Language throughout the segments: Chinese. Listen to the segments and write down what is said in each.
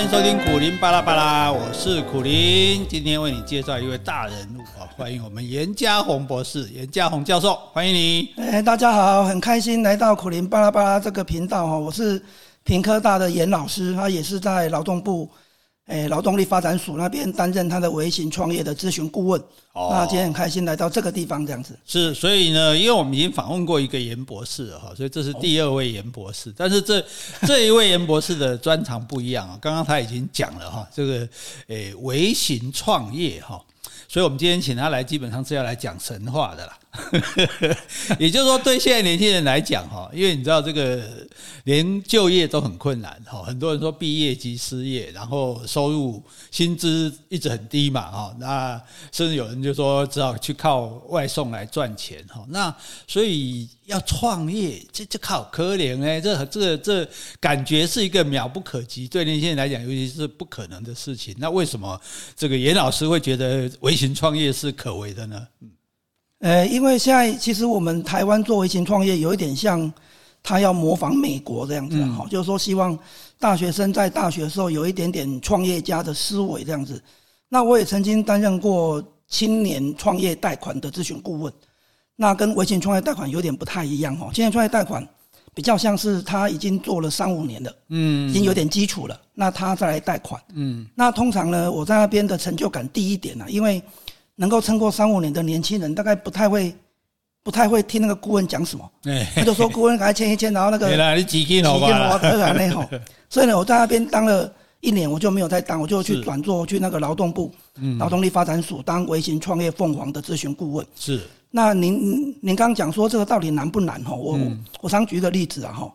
欢迎收听苦林巴拉巴拉，我是苦林，今天为你介绍一位大人物啊，欢迎我们严家宏博士、严家宏教授，欢迎你。哎，大家好，很开心来到苦林巴拉巴拉这个频道哈，我是平科大的严老师，他也是在劳动部。哎，劳动力发展署那边担任他的微型创业的咨询顾问。哦，那今天很开心来到这个地方，这样子。是，所以呢，因为我们已经访问过一个严博士了哈，所以这是第二位严博士。但是这 这一位严博士的专长不一样啊，刚刚他已经讲了哈，这个诶微型创业哈，所以我们今天请他来，基本上是要来讲神话的啦。也就是说，对现在年轻人来讲，哈，因为你知道这个连就业都很困难，哈，很多人说毕业即失业，然后收入薪资一直很低嘛，哈，那甚至有人就说只好去靠外送来赚钱，哈，那所以要创业，这这靠可怜哎，这这这感觉是一个渺不可及，对年轻人来讲，尤其是不可能的事情。那为什么这个严老师会觉得微型创业是可为的呢？嗯呃，因为现在其实我们台湾做微型创业有一点像，他要模仿美国这样子哈，就是说希望大学生在大学的时候有一点点创业家的思维这样子。那我也曾经担任过青年创业贷款的咨询顾问，那跟微型创业贷款有点不太一样哦。青年创业贷款比较像是他已经做了三五年了，嗯，已经有点基础了，那他再来贷款，嗯，那通常呢，我在那边的成就感低一点呢，因为。能够撑过三五年的年轻人，大概不太会，不太会听那个顾问讲什么。他就说顾问赶快签一签，然后那个。所以呢，我在那边当了一年，我就没有再当，我就去转做去那个劳动部劳动力发展署当微型创业凤凰的咨询顾问。是。那您您刚刚讲说这个到底难不难？哈，我我常举一个例子啊，哈，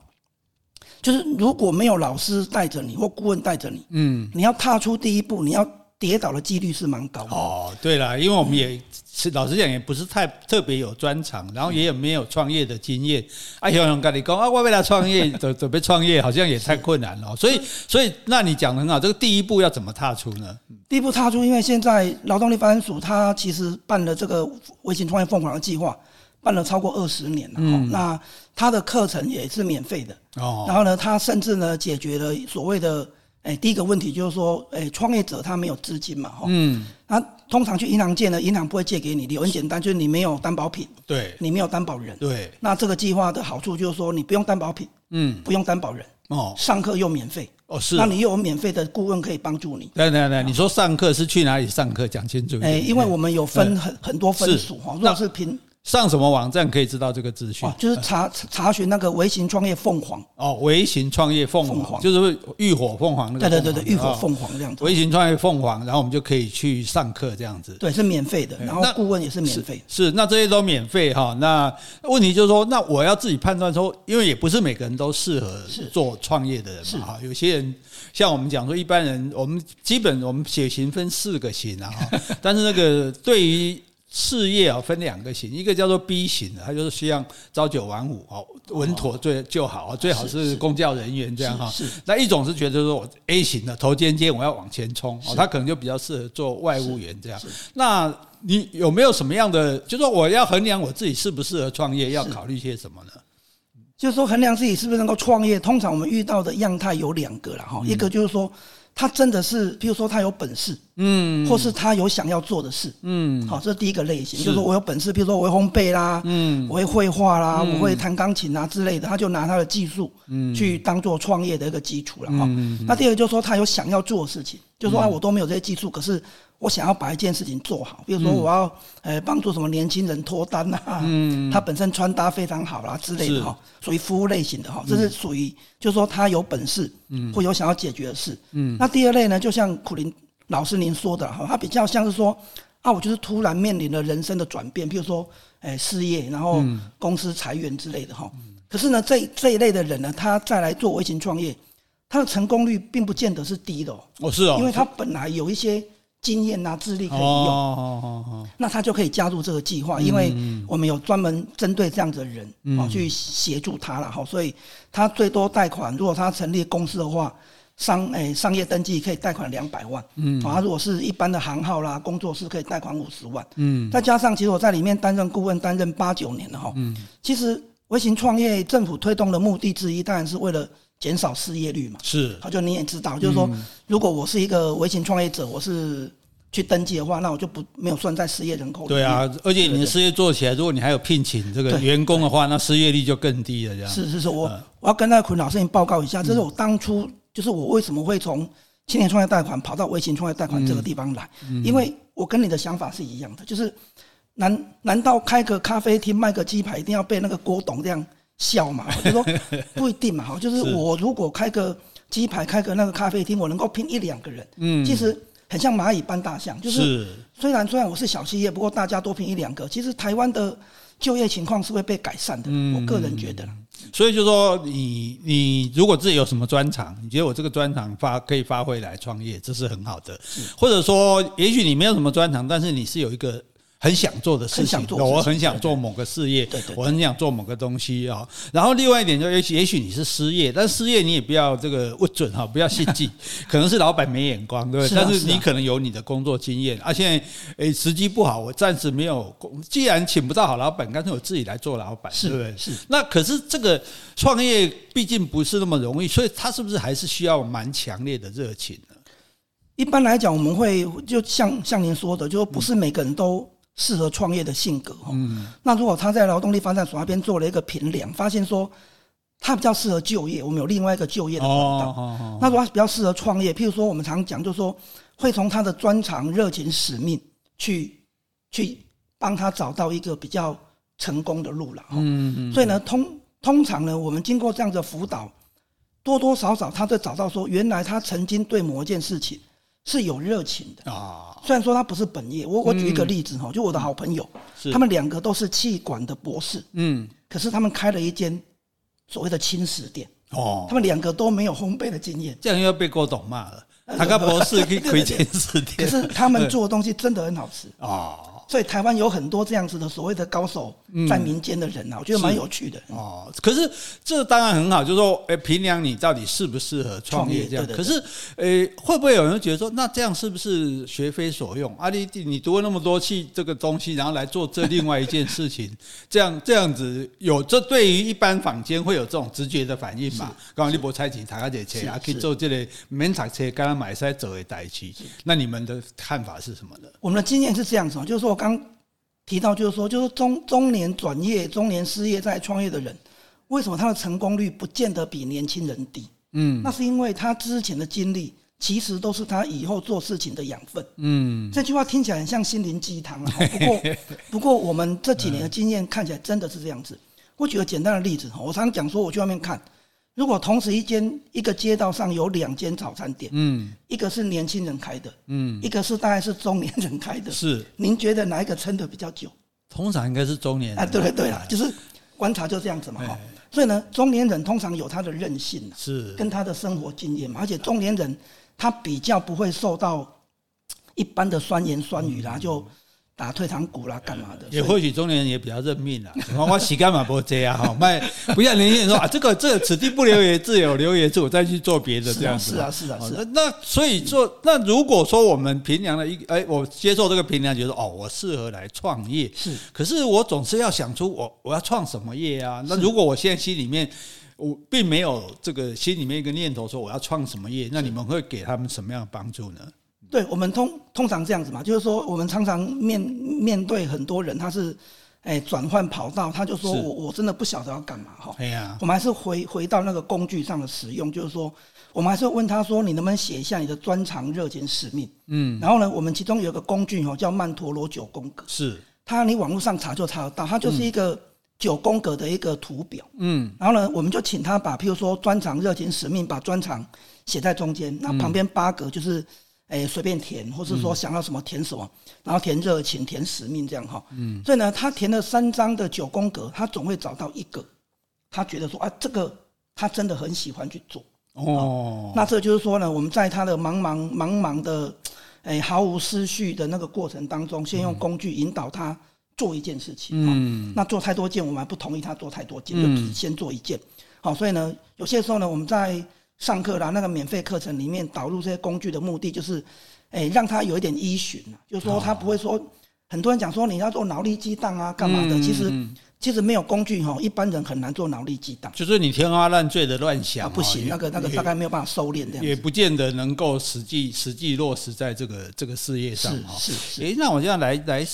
就是如果没有老师带着你或顾问带着你，嗯，你要踏出第一步，你要。跌倒的几率是蛮高的哦。对了，因为我们也是老实讲，也不是太特别有专长，然后也有没有创业的经验。哎呦，跟你讲啊，我为了创业准准备创业，好像也太困难了。所以，所以那你讲的很好，这个第一步要怎么踏出呢？第一步踏出，因为现在劳动力发展署它其实办了这个微型创业凤凰的计划，办了超过二十年了。嗯，那它的课程也是免费的哦。然后呢，它甚至呢解决了所谓的。哎，第一个问题就是说，哎，创业者他没有资金嘛，哈，嗯，那通常去银行借呢，银行不会借给你，理由很简单，就是你没有担保品，对，你没有担保人，对，那这个计划的好处就是说，你不用担保品，嗯，不用担保人，哦，上课又免费，哦，是，那你又有免费的顾问可以帮助你，对对对，你说上课是去哪里上课？讲清楚。哎，因为我们有分很很多分数哈，如果是凭。上什么网站可以知道这个资讯？就是查查询那个微型创业凤凰哦，微型创业凤凰就是浴火凤凰那个。对对对对，浴火凤凰这样子。微型创业凤凰，然后我们就可以去上课这样子。对，是免费的，然后顾问也是免费。是，那这些都免费哈。那问题就是说，那我要自己判断说，因为也不是每个人都适合做创业的人嘛哈。有些人像我们讲说，一般人我们基本我们血型分四个型啊，但是那个对于。事业啊，分两个型，一个叫做 B 型的，他就是希望朝九晚五哦，稳妥最就好，最好是公教人员这样哈。那一种是觉得说我 A 型的头尖尖，我要往前冲哦，他可能就比较适合做外务员这样。那你有没有什么样的，就是说我要衡量我自己适不适合创业，要考虑些什么呢？就是说衡量自己是不是能够创业，通常我们遇到的样态有两个了哈，一个就是说。他真的是，比如说他有本事，嗯，或是他有想要做的事，嗯，好，这是第一个类型，就是说我有本事，比如说我会烘焙啦，嗯，我会绘画啦，嗯、我会弹钢琴啊之类的，他就拿他的技术，嗯，去当做创业的一个基础了哈。嗯、那第二个就是说他有想要做的事情，就是说啊，我都没有这些技术，可是。我想要把一件事情做好，比如说我要呃帮助什么年轻人脱单啊，嗯，他本身穿搭非常好啦之类的哈，属于服务类型的哈，这是属于就是说他有本事，嗯，会有想要解决的事，嗯。那第二类呢，就像苦林老师您说的哈，他比较像是说啊，我就是突然面临了人生的转变，比如说诶事业，然后公司裁员之类的哈。可是呢，这这一类的人呢，他再来做微型创业，他的成功率并不见得是低的哦，是哦，因为他本来有一些。经验啊，智力可以用，那他就可以加入这个计划，因为我们有专门针对这样子的人啊去协助他了哈，所以他最多贷款，如果他成立公司的话，商诶商业登记可以贷款两百万，嗯，啊如果是一般的行号啦，工作室可以贷款五十万，嗯，再加上其实我在里面担任顾问担任八九年了哈，嗯，其实微型创业政府推动的目的之一，当然是为了减少失业率嘛。是，他，就你也知道，就是说，如果我是一个微型创业者，我是去登记的话，那我就不没有算在失业人口里。对啊，而且你的事业做起来，如果你还有聘请这个员工的话，那失业率就更低了。这样。是是是，我我要跟那个坤老师你报告一下，这是我当初就是我为什么会从青年创业贷款跑到微型创业贷款这个地方来，因为我跟你的想法是一样的，就是难难道开个咖啡厅卖个鸡排一定要被那个郭董这样笑嘛？就说不一定嘛，哈，就是我如果开个鸡排，开个那个咖啡厅，我能够拼一两个人，嗯，其实。很像蚂蚁搬大象，就是虽然虽然我是小企业，不过大家多拼一两个，其实台湾的就业情况是会被改善的。我个人觉得，所以就说你你如果自己有什么专长，你觉得我这个专长发可以发挥来创业，这是很好的。或者说，也许你没有什么专长，但是你是有一个。很想做的事情，我很想做某个事业，我很想做某个东西啊。然后另外一点就，也许也许你是失业，但失业你也不要这个不准哈，不要心急，可能是老板没眼光，对不对？但是你可能有你的工作经验啊。现在诶时机不好，我暂时没有工，既然请不到好老板，干脆我自己来做老板，对不对？是。那可是这个创业毕竟不是那么容易，所以他是不是还是需要蛮强烈的热情呢？一般来讲，我们会就像像您说的，就不是每个人都。适合创业的性格哈，那如果他在劳动力发展所那边做了一个评量，发现说他比较适合就业，我们有另外一个就业的管道。那如果他比较适合创业，譬如说我们常讲，就是说会从他的专长、热情、使命去去帮他找到一个比较成功的路了。嗯，所以呢，通通常呢，我们经过这样的辅导，多多少少他就找到说，原来他曾经对某一件事情是有热情的。啊。虽然说他不是本业，我我举一个例子哈，就我的好朋友，他们两个都是气管的博士，嗯，可是他们开了一间所谓的轻食店，哦，他们两个都没有烘焙的经验，这样又要被郭董骂了，他个博士可以 开轻食店，可是他们做的东西真的很好吃。啊。所以台湾有很多这样子的所谓的高手在民间的人啊，我觉得蛮有趣的哦。可是这当然很好，就是说，诶，评量你到底适不适合创业这样。可是，诶，会不会有人觉得说，那这样是不是学非所用？阿弟，你读了那么多期这个东西，然后来做这另外一件事情，这样这样子有这对于一般坊间会有这种直觉的反应嘛？刚刚你不采取查个这车，啊，可以做这类免查车，刚刚买赛走的代期。那你们的看法是什么呢？我们的经验是这样子，就是说。刚提到就是说，就是中中年转业、中年失业再创业的人，为什么他的成功率不见得比年轻人低？嗯，那是因为他之前的经历其实都是他以后做事情的养分。嗯，这句话听起来很像心灵鸡汤啊。不过，不过我们这几年的经验看起来真的是这样子。我举个简单的例子，我常常讲说，我去外面看。如果同时一间一个街道上有两间早餐店，嗯，一个是年轻人开的，嗯，一个是大概是中年人开的，是，您觉得哪一个撑得比较久？通常应该是中年人。啊，对对对了，就是观察就这样子嘛，哈。所以呢，中年人通常有他的韧性，是跟他的生活经验嘛，而且中年人他比较不会受到一般的酸言酸语啦，就。打退堂鼓啦，干嘛的？也或许中年人也比较认命啦。我洗干嘛不这样哈？卖不要年轻人说 啊，这个这个此地不留爷自有留爷处，我再去做别的这样子。是啊，是啊，是啊。那所以做，那如果说我们评量了一个，哎，我接受这个评量，觉得哦，我适合来创业。是。可是我总是要想出我我要创什么业啊？那如果我现在心里面我并没有这个心里面一个念头说我要创什么业，那你们会给他们什么样的帮助呢？对，我们通通常这样子嘛，就是说我们常常面面对很多人，他是哎转换跑道，他就说我我真的不晓得要干嘛哈。对呀，我们还是回回到那个工具上的使用，就是说我们还是问他说，你能不能写一下你的专长、热情、使命？嗯，然后呢，我们其中有一个工具哦，叫曼陀罗九宫格，是它你网络上查就查得到，它就是一个九宫格的一个图表。嗯，然后呢，我们就请他把譬如说专长、热情、使命，把专长写在中间，那旁边八格就是。哎，随便填，或是说想要什么填什么，嗯、然后填热情、填使命这样哈。嗯。所以呢，他填了三张的九宫格，他总会找到一个，他觉得说啊，这个他真的很喜欢去做。哦。那这就是说呢，我们在他的茫茫茫茫的，哎，毫无思绪的那个过程当中，先用工具引导他做一件事情。嗯。那做太多件，我们还不同意他做太多件，就只先做一件。好，所以呢，有些时候呢，我们在上课啦，那个免费课程里面导入这些工具的目的就是，哎，让他有一点依循，就是说他不会说，很多人讲说你要做脑力激荡啊，干嘛的？其实其实没有工具哈，一般人很难做脑力激荡。就是你天花乱坠的乱想，不行，那个那个大概没有办法收敛这样。也不见得能够实际实际落实在这个这个事业上哈。是是。诶，那我这样来来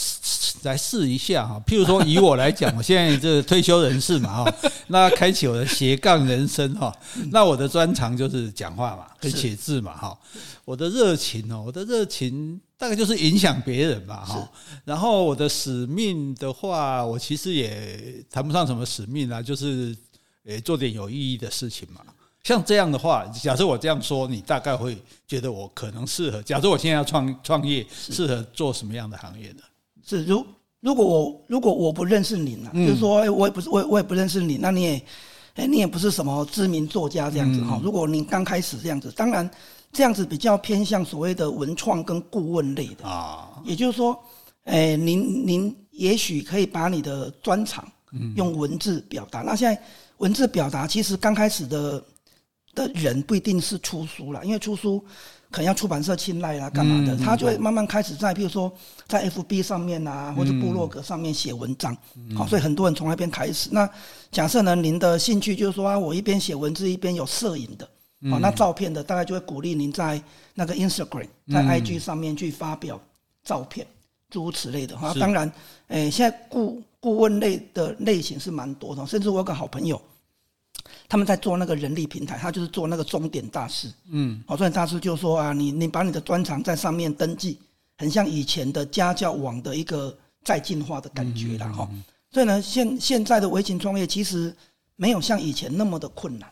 来试一下哈。譬如说，以我来讲，我现在这个退休人士嘛哈，那开启我的斜杠人生哈。那我的专长就是讲话嘛，跟写字嘛哈。我的热情哦，我的热情。大概就是影响别人吧，哈。然后我的使命的话，我其实也谈不上什么使命啊，就是诶做点有意义的事情嘛。像这样的话，假设我这样说，你大概会觉得我可能适合。假设我现在要创创业，适合做什么样的行业呢？是如如果我如果我不认识你呢，就是说，我也不是我我也不认识你，那你也诶你也不是什么知名作家这样子哈。如果你刚开始这样子，当然。这样子比较偏向所谓的文创跟顾问类的啊，也就是说，诶，您您也许可以把你的专长用文字表达。那现在文字表达其实刚开始的的人不一定是出书了，因为出书可能要出版社青睐啦，干嘛的，他就会慢慢开始在，譬如说在 FB 上面啊，或者部落格上面写文章。好，所以很多人从那边开始。那假设呢，您的兴趣就是说啊，我一边写文字一边有摄影的。好，那照片的大概就会鼓励您在那个 Instagram，在 IG 上面去发表照片，诸如此类的哈。当然，诶、欸，现在顾顾问类的类型是蛮多的，甚至我有个好朋友，他们在做那个人力平台，他就是做那个终点大师。嗯，好，钟点大师就说啊，你你把你的专长在上面登记，很像以前的家教网的一个再进化的感觉了哈。所以呢，现现在的微型创业其实没有像以前那么的困难。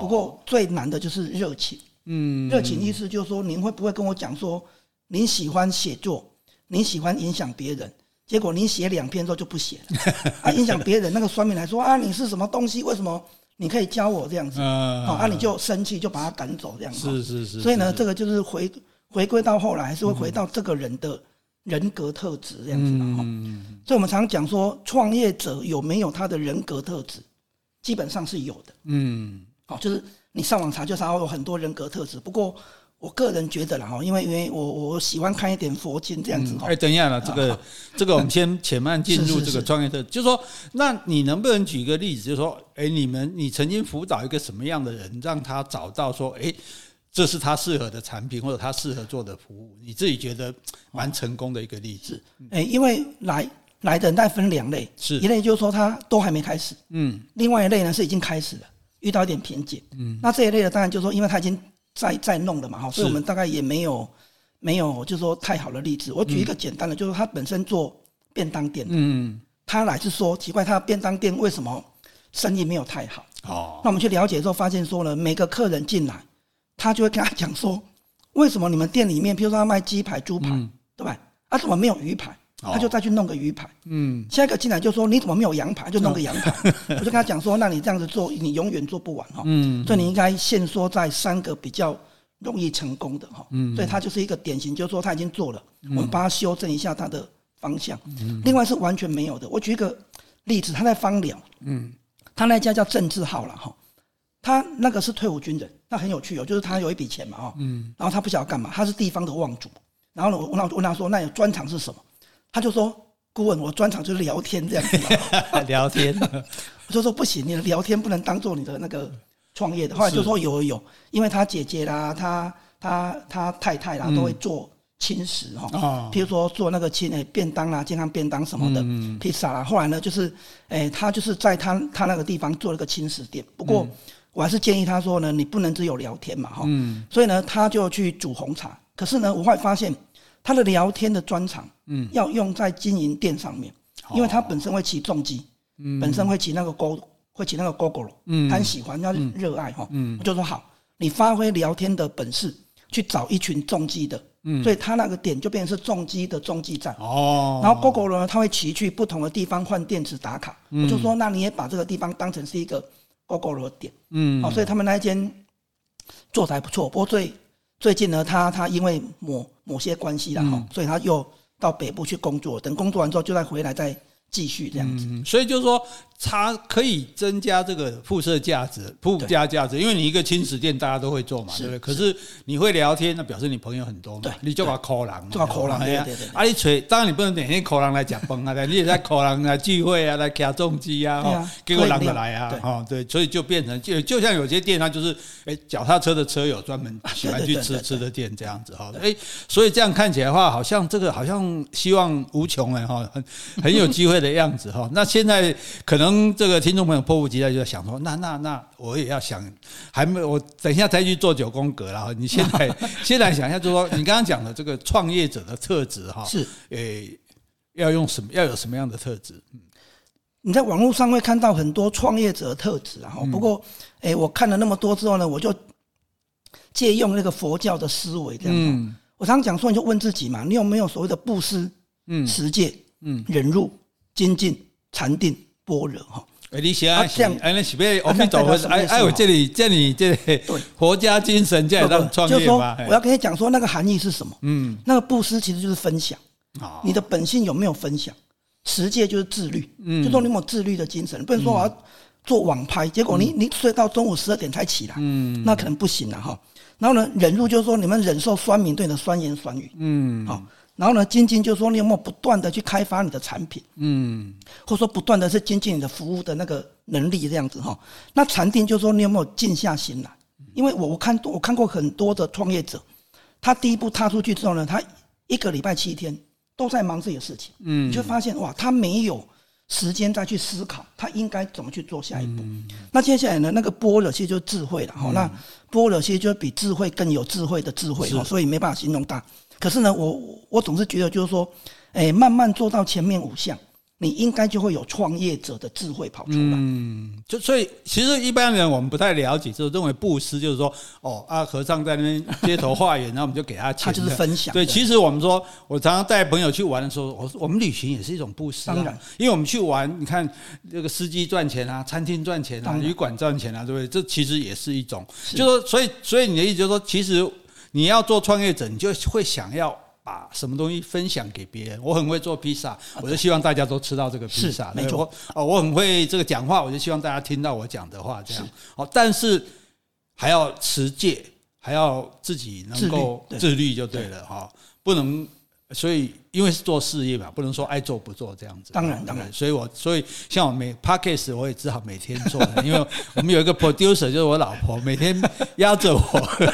不过最难的就是热情，嗯，热情意思就是说，您会不会跟我讲说，您喜欢写作，您喜欢影响别人，结果您写两篇之后就不写了，啊，影响别人那个酸民来说啊，你是什么东西？为什么你可以教我这样子？啊，啊，你就生气就把他赶走这样子。是是是。所以呢，这个就是回回归到后来，还是会回到这个人的人格特质这样子的哈。所以我们常讲说，创业者有没有他的人格特质，基本上是有的。嗯。好，就是你上网查，就查到有很多人格特质。不过，我个人觉得啦，哈，因为因为我我喜欢看一点佛经这样子。哎、嗯，等一下了，这个 这个我们先且慢进入这个创业特质。就是说，那你能不能举一个例子？就是说，哎，你们你曾经辅导一个什么样的人，让他找到说，哎，这是他适合的产品，或者他适合做的服务？你自己觉得蛮成功的一个例子。哎，因为来来的人大概分两类，是一类就是说他都还没开始，嗯，另外一类呢是已经开始了。遇到一点瓶颈，嗯，那这一类的当然就是说，因为他已经在在弄了嘛，哈，所以我们大概也没有没有就是说太好的例子。我举一个简单的，就是他本身做便当店的，嗯，他来是说奇怪，他的便当店为什么生意没有太好？哦，那我们去了解之后发现说呢，每个客人进来，他就会跟他讲说，为什么你们店里面，比如说他卖鸡排、猪排，对吧？啊，怎么没有鱼排？他就再去弄个鱼排，嗯，下一个进来就说，你怎么没有羊排？就弄个羊排。我就跟他讲说，那你这样子做，你永远做不完哈。嗯，所以你应该限缩在三个比较容易成功的哈。嗯，所以他就是一个典型，就是说他已经做了，我们帮他修正一下他的方向。嗯，另外是完全没有的。我举一个例子，他在芳寮，嗯，他那家叫郑志浩了哈。他那个是退伍军人，那很有趣哦，就是他有一笔钱嘛哈，嗯，然后他不晓得干嘛，他是地方的望族，然后呢，我那我问他说，那有专长是什么？他就说：“顾问，我专长就是聊天这样子。聊天，我就说不行，你的聊天不能当做你的那个创业的。后来就说有有有，因为他姐姐啦，他他他太太啦，都会做轻食哈，嗯、譬如说做那个轻诶便当啦，健康便当什么的，嗯、披萨啦。后来呢，就是诶，他就是在他他那个地方做了个轻食店。不过我还是建议他说呢，你不能只有聊天嘛哈。嗯、所以呢，他就去煮红茶。可是呢，我会发现。”他的聊天的专长，嗯，要用在经营店上面，因为他本身会骑重机，嗯，本身会骑那个 Go，会骑那个 Gogoro，嗯，他很喜欢，他热爱哈，嗯，我就说好，你发挥聊天的本事，去找一群重机的，嗯，所以他那个点就变成是重机的中继站，哦，然后 Gogoro 呢，他会骑去不同的地方换电池打卡，我就说，那你也把这个地方当成是一个 Gogoro 的点，嗯，好，所以他们那一间做的还不错，不过最最近呢，他他因为某某些关系了哈，嗯、所以他又到北部去工作。等工作完之后，就再回来再继续这样子。嗯、所以就是说，它可以增加这个附设价值、附加价值，因为你一个轻食店大家都会做嘛，对不对？可是你会聊天，那表示你朋友很多嘛，你就把口狼，就把口狼，对对对。啊，你吹，当然你不能每天口狼来讲崩啊，你也在口狼来聚会啊，来卡重机啊，哈，给我狼的来啊，哈，对，所以就变成就就像有些店它就是，哎，脚踏车的车友专门喜欢去吃吃的店这样子哈，哎，所以这样看起来的话，好像这个好像希望无穷哎哈，很很有机会的样子哈。那现在可能。这个听众朋友迫不及待就在想说，那那那我也要想，还没我等一下再去做九宫格了。你现在现在想一下，就是说你刚刚讲的这个创业者的特质哈，是诶，要用什么？要有什么样的特质？嗯，你在网络上会看到很多创业者的特质啊。不过诶，我看了那么多之后呢，我就借用那个佛教的思维这样。嗯，我常常讲说，你就问自己嘛，你有没有所谓的布施、嗯，持戒、嗯，忍辱、精进、禅定。般若哈，哎，你想啊，这样，哎，那是不是阿弥陀佛？哎哎，我这里这里这佛家精神这样让创业嘛？我要跟你讲说，那个含义是什么？嗯，那个布施其实就是分享。你的本性有没有分享？持戒就是自律。嗯，就说你有自律的精神？不能说我要做网拍，结果你你睡到中午十二点才起来，嗯，那可能不行了哈。然后呢，忍辱就是说你们忍受酸民对你的酸言酸语，嗯，好。然后呢，精进就是说你有没有不断的去开发你的产品，嗯，或者说不断的是精进你的服务的那个能力这样子哈。那禅定就是说你有没有静下心来？因为我我看我看过很多的创业者，他第一步踏出去之后呢，他一个礼拜七天都在忙自己的事情，嗯，你就发现哇，他没有时间再去思考他应该怎么去做下一步。那接下来呢，那个波若其实就是智慧了哈。那波若其实就是比智慧更有智慧的智慧哈，所以没办法形容大。可是呢，我我总是觉得，就是说，哎，慢慢做到前面五项，你应该就会有创业者的智慧跑出来。嗯，就所以其实一般人我们不太了解，就认为布施就是说，哦啊，和尚在那边街头化缘，然后我们就给他钱。他就是分享。对，其实我们说，我常常带朋友去玩的时候，我我们旅行也是一种布施。当然，因为我们去玩，你看这个司机赚钱啊，餐厅赚钱啊，旅馆赚钱啊，对不对？这其实也是一种，就说，所以所以你的意思就是说，其实。你要做创业者，你就会想要把什么东西分享给别人。我很会做披萨，我就希望大家都吃到这个披萨。没错，哦，我很会这个讲话，我就希望大家听到我讲的话。这样，好，但是还要持戒，还要自己能够自律就对了哈，不能。所以，因为是做事业嘛，不能说爱做不做这样子。当然，当然。所以我，所以像我每 podcast 我也只好每天做，因为我们有一个 producer 就是我老婆，每天压着我，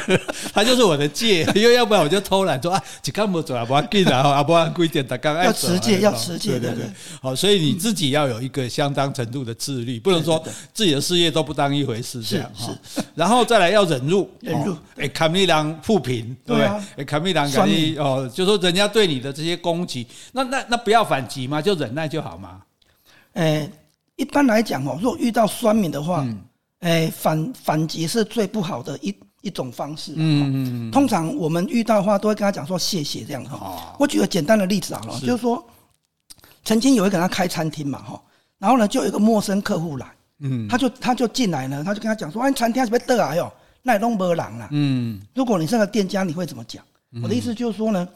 她就是我的戒，因为要不然我就偷懒说啊，只干不做啊，不要紧啊，啊不然规点的刚刚要持戒，要持戒，对对对。好，所以你自己要有一个相当程度的自律，不能说自己的事业都不当一回事这样哈。然后再来要忍辱，忍辱。哎，卡米郎负评，对不对？哎，卡米郎赶紧哦，就说人家对。对你的这些攻击，那那那不要反击嘛？就忍耐就好嘛？诶，一般来讲哦，如果遇到酸民的话，诶，反反击是最不好的一一种方式。嗯嗯嗯。通常我们遇到的话，都会跟他讲说谢谢这样哈。我举个简单的例子好了，就是说，曾经有一个人他开餐厅嘛哈，然后呢，就有一个陌生客户来，嗯，他就他就进来呢，他就跟他讲说，哎，餐厅是不是得啊哟？那也弄没人了。嗯，如果你是个店家，你会怎么讲？我的意思就是说呢。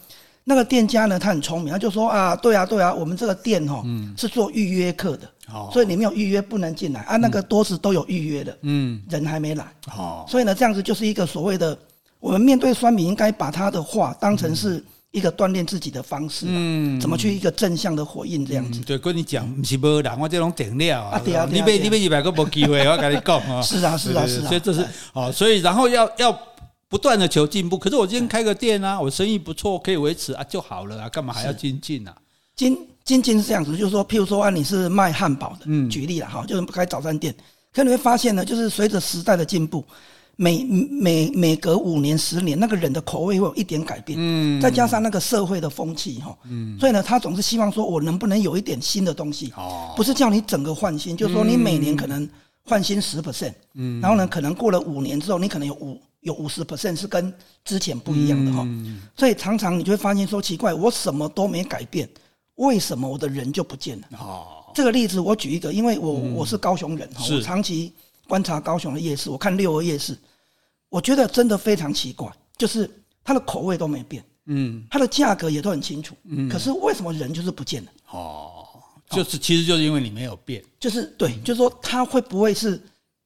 那个店家呢，他很聪明，他就说啊，对啊，对啊，我们这个店哦，是做预约客的，所以你没有预约不能进来啊。那个桌子都有预约的，嗯，人还没来，哦。所以呢，这样子就是一个所谓的，我们面对酸民应该把他的话当成是一个锻炼自己的方式，嗯，怎么去一个正向的回应这样子。对，跟你讲，不是没人，我这种顶料啊，对啊，你别你别一百个没机会，我跟你讲 啊，是啊是啊是啊，所以这是啊，所以然后要要。不断的求进步，可是我今天开个店啊，我生意不错，可以维持啊就好了啊，干嘛还要精进啊？精精进是这样子，就是说，譬如说啊，你是卖汉堡的，嗯，举例了哈，就是开早餐店，可你会发现呢，就是随着时代的进步，每每每隔五年、十年，那个人的口味会有一点改变，嗯，再加上那个社会的风气哈，嗯，所以呢，他总是希望说我能不能有一点新的东西，哦，不是叫你整个换新，就是说你每年可能换新十 percent，嗯，然后呢，可能过了五年之后，你可能有五。有五十 percent 是跟之前不一样的哈，嗯、所以常常你就会发现说奇怪，我什么都没改变，为什么我的人就不见了？哦，这个例子我举一个，因为我我是高雄人哈，嗯、我长期观察高雄的夜市，我看六合夜市，我觉得真的非常奇怪，就是它的口味都没变，嗯，它的价格也都很清楚，嗯，可是为什么人就是不见了？哦。就是其实就是因为你没有变，就是对，就是说他会不会是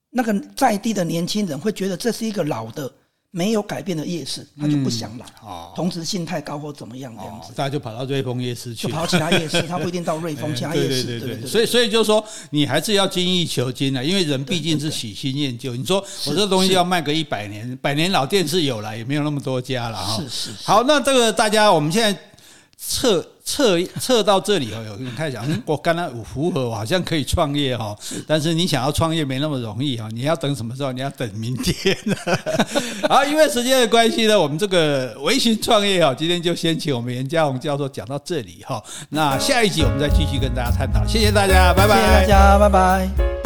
那个在地的年轻人会觉得这是一个老的。没有改变的夜市，他就不想来。哦，同时性太高或怎么样这样子，大家就跑到瑞丰夜市去，就跑其他夜市，他不一定到瑞丰 其他夜市。对对对，所以所以就是说，你还是要精益求精的，因为人毕竟是喜新厌旧。你说我这东西要卖个一百年，百年老店是有了，也没有那么多家了哈。是是。好，那这个大家我们现在测。测测到这里哦，有人开始讲，我刚刚符合，我好像可以创业哈。但是你想要创业没那么容易哈，你要等什么时候？你要等明天。好，因为时间的关系呢，我们这个微型创业哈，今天就先请我们袁家宏教授讲到这里哈。那下一集我们再继续跟大家探讨。谢谢大家，拜拜。谢谢大家，拜拜。